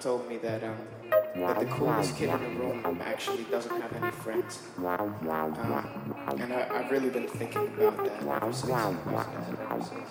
told me that um, that the coolest kid in the room actually doesn't have any friends. Um, and I, have really been thinking about that ever since. Ever since.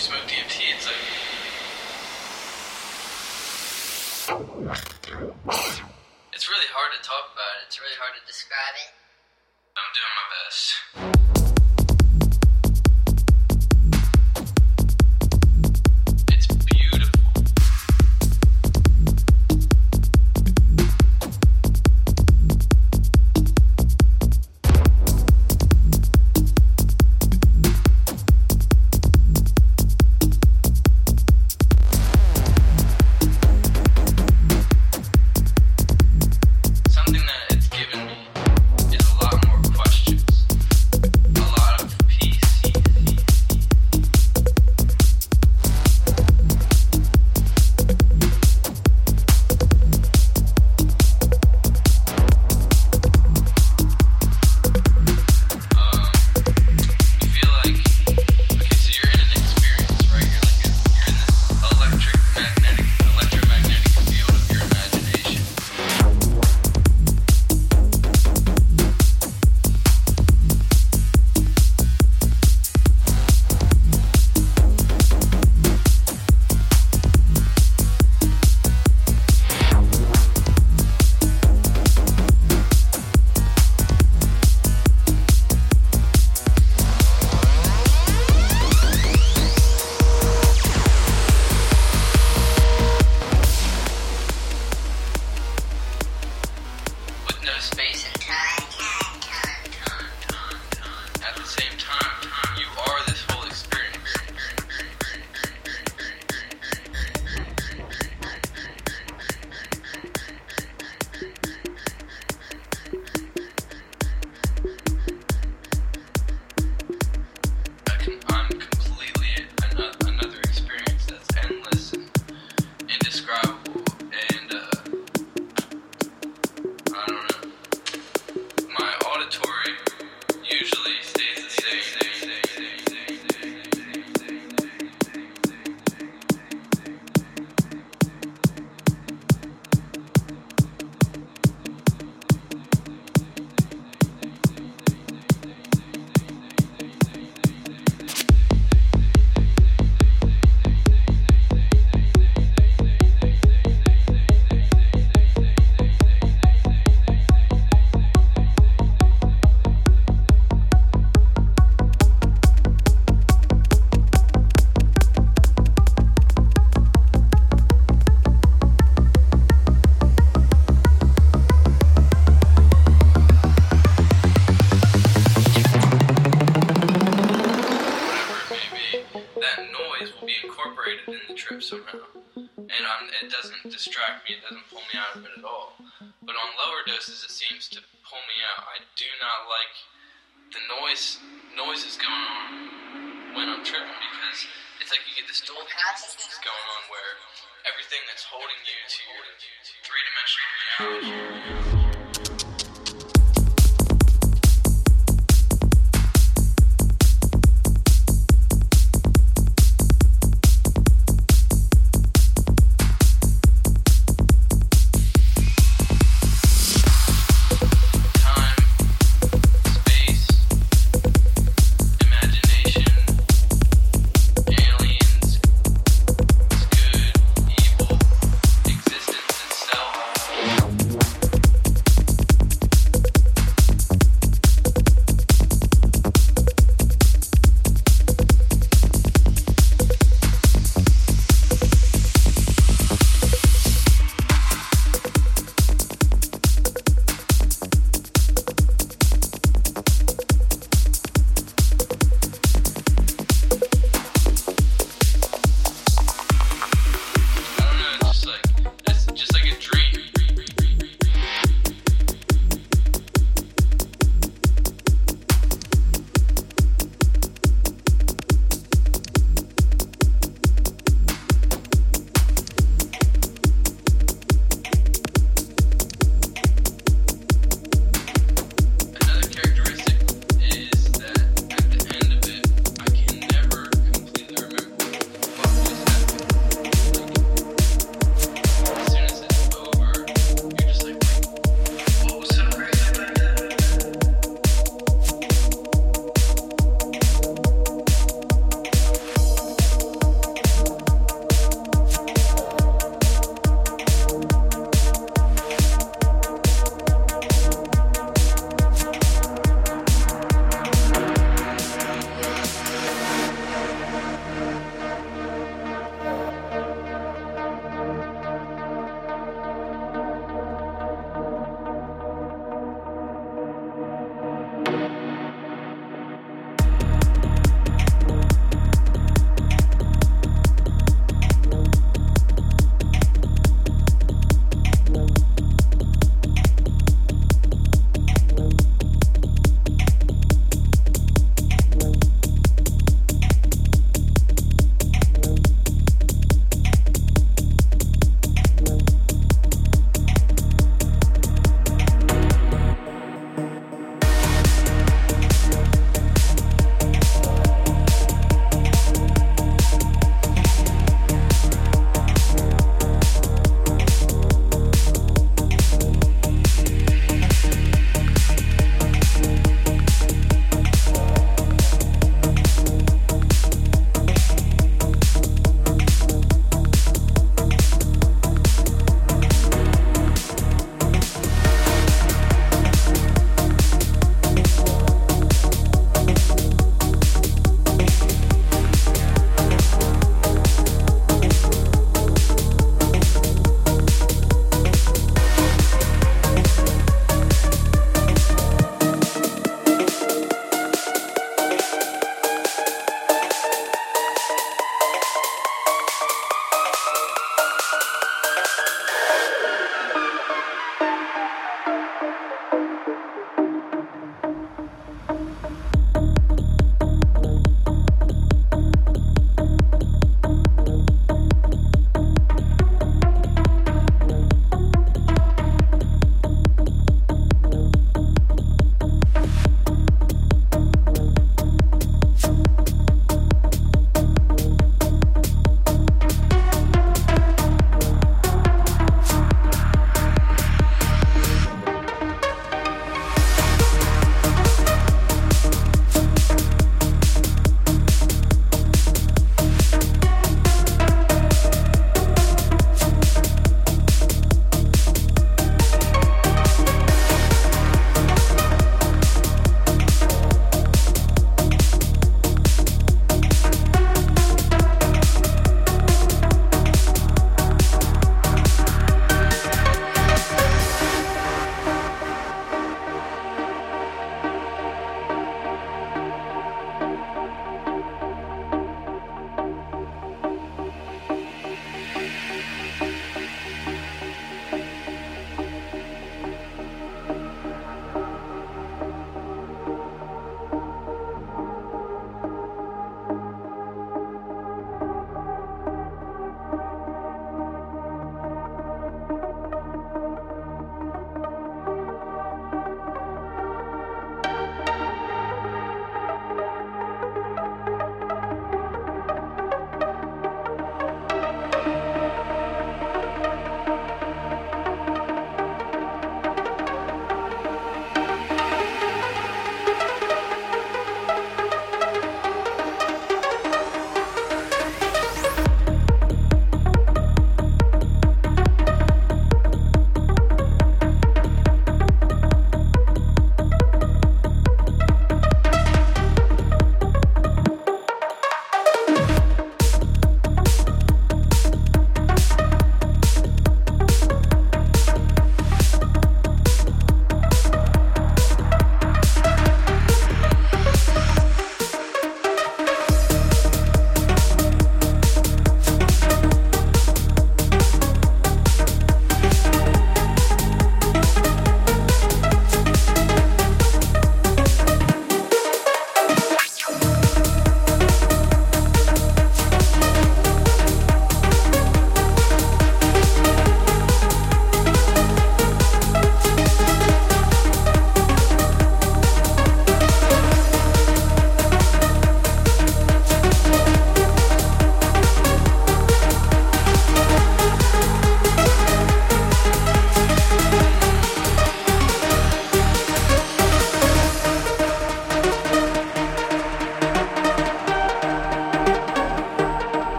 smoke DMT, it's like. It's really hard to talk about it, it's really hard to describe it. I'm doing my best.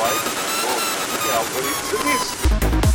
White, Gold, Cowboy, Sinis.